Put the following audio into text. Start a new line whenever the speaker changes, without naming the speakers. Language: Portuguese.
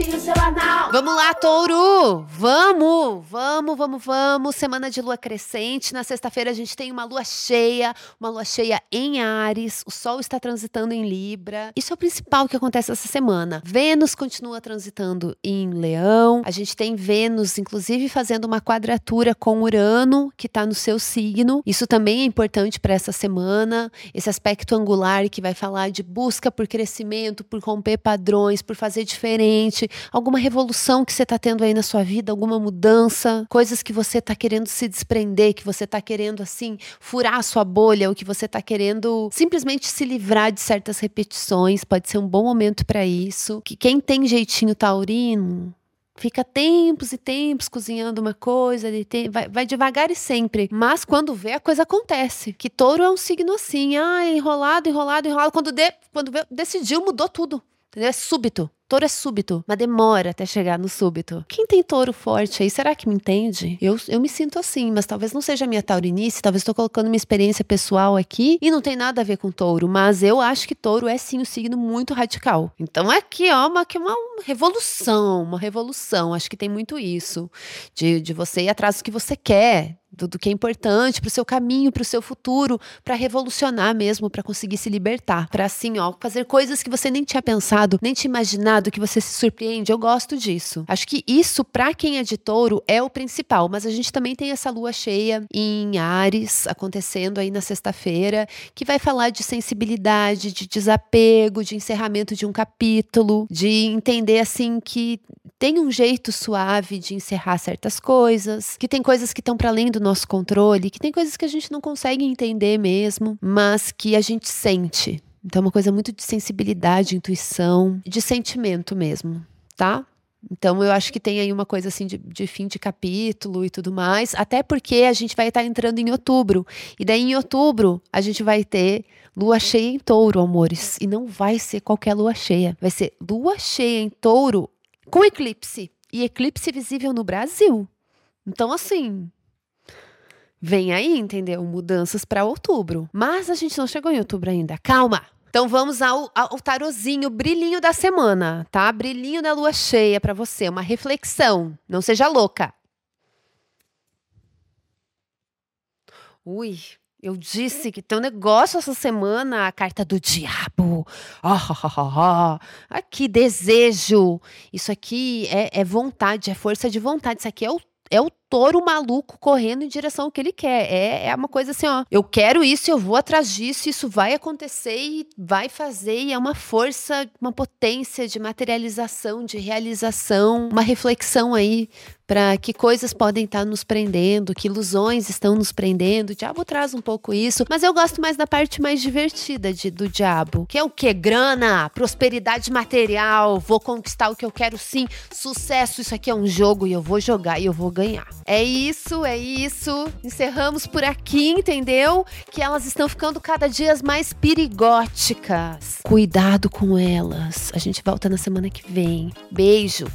Seu anal.
Vamos lá, touro! Vamos, vamos, vamos, vamos. Semana de lua crescente. Na sexta-feira a gente tem uma lua cheia, uma lua cheia em Ares. O sol está transitando em Libra. Isso é o principal que acontece essa semana. Vênus continua transitando em Leão. A gente tem Vênus, inclusive, fazendo uma quadratura com Urano, que está no seu signo. Isso também é importante para essa semana. Esse aspecto angular que vai falar de busca por crescimento, por romper padrões, por fazer diferente, alguma revolução que você está tendo aí na sua vida, alguma mudança, coisas que você está querendo se desprender, que você está querendo assim furar a sua bolha, ou que você está querendo simplesmente se livrar de certas repetições. Pode ser um bom momento para isso. Que quem tem jeitinho taurino Fica tempos e tempos cozinhando uma coisa, vai, vai, devagar e sempre. Mas quando vê, a coisa acontece. Que touro é um signo assim, ah, enrolado, enrolado, enrolado. Quando, de, quando vê, decidiu, mudou tudo. Entendeu? É súbito. Touro é súbito, mas demora até chegar no súbito. Quem tem touro forte aí, será que me entende? Eu, eu me sinto assim, mas talvez não seja minha taurinice, talvez estou colocando minha experiência pessoal aqui e não tem nada a ver com touro, mas eu acho que touro é sim um signo muito radical. Então aqui, ó, uma, que uma revolução, uma revolução. Acho que tem muito isso, de, de você ir atrás do que você quer, do, do, que é importante para o seu caminho, para o seu futuro, para revolucionar mesmo, para conseguir se libertar, para assim, ó, fazer coisas que você nem tinha pensado, nem tinha imaginado, que você se surpreende. Eu gosto disso. Acho que isso para quem é de touro é o principal, mas a gente também tem essa lua cheia em Ares acontecendo aí na sexta-feira, que vai falar de sensibilidade, de desapego, de encerramento de um capítulo, de entender assim que tem um jeito suave de encerrar certas coisas, que tem coisas que estão para além do nosso controle, que tem coisas que a gente não consegue entender mesmo, mas que a gente sente. Então, é uma coisa muito de sensibilidade, intuição, de sentimento mesmo, tá? Então, eu acho que tem aí uma coisa assim de, de, fim de capítulo e tudo mais, até porque a gente vai estar entrando em outubro. E daí, em outubro, a gente vai ter lua cheia em touro, amores. E não vai ser qualquer lua cheia. Vai ser lua cheia em touro com eclipse. E eclipse visível no Brasil. Então, assim, vem aí, entendeu? Mudanças para outubro. Mas a gente não chegou em outubro ainda. Calma! Então vamos ao, ao tarozinho, brilhinho da semana, tá? Brilhinho da lua cheia para você, uma reflexão. Não seja louca. Ui, eu disse que tem um negócio essa semana, a carta do diabo. Oh, oh, oh, aqui, desejo. Isso aqui é, é, vontade, é força de vontade. Isso aqui é o, é o touro maluco correndo em direção ao que ele quer. É, é uma coisa assim, ó. Eu quero isso, eu vou atrás disso, isso vai acontecer e vai fazer. E é uma força, uma potência de materialização, de realização, uma reflexão aí para que coisas podem estar nos prendendo, que ilusões estão nos prendendo. O diabo traz um pouco isso, mas eu gosto mais da parte mais divertida de, do diabo, que é o que? Grana, prosperidade material, vou conquistar o que eu quero sim, sucesso, isso aqui é um jogo e eu vou jogar e eu vou ganhar. É isso, é isso. Encerramos por aqui, entendeu? Que elas estão ficando cada dia mais perigóticas. Cuidado com elas. A gente volta na semana que vem. Beijo.